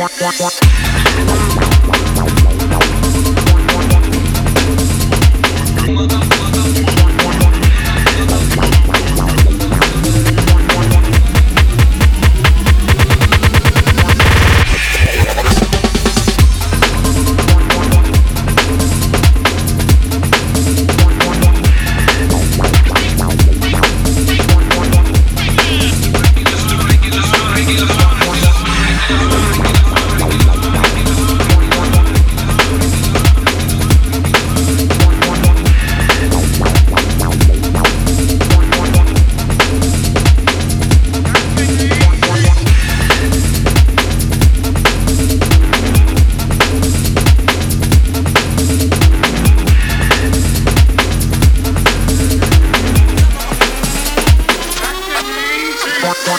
Yeah, yeah, yeah.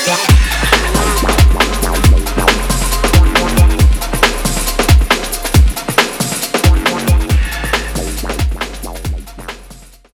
Yeah.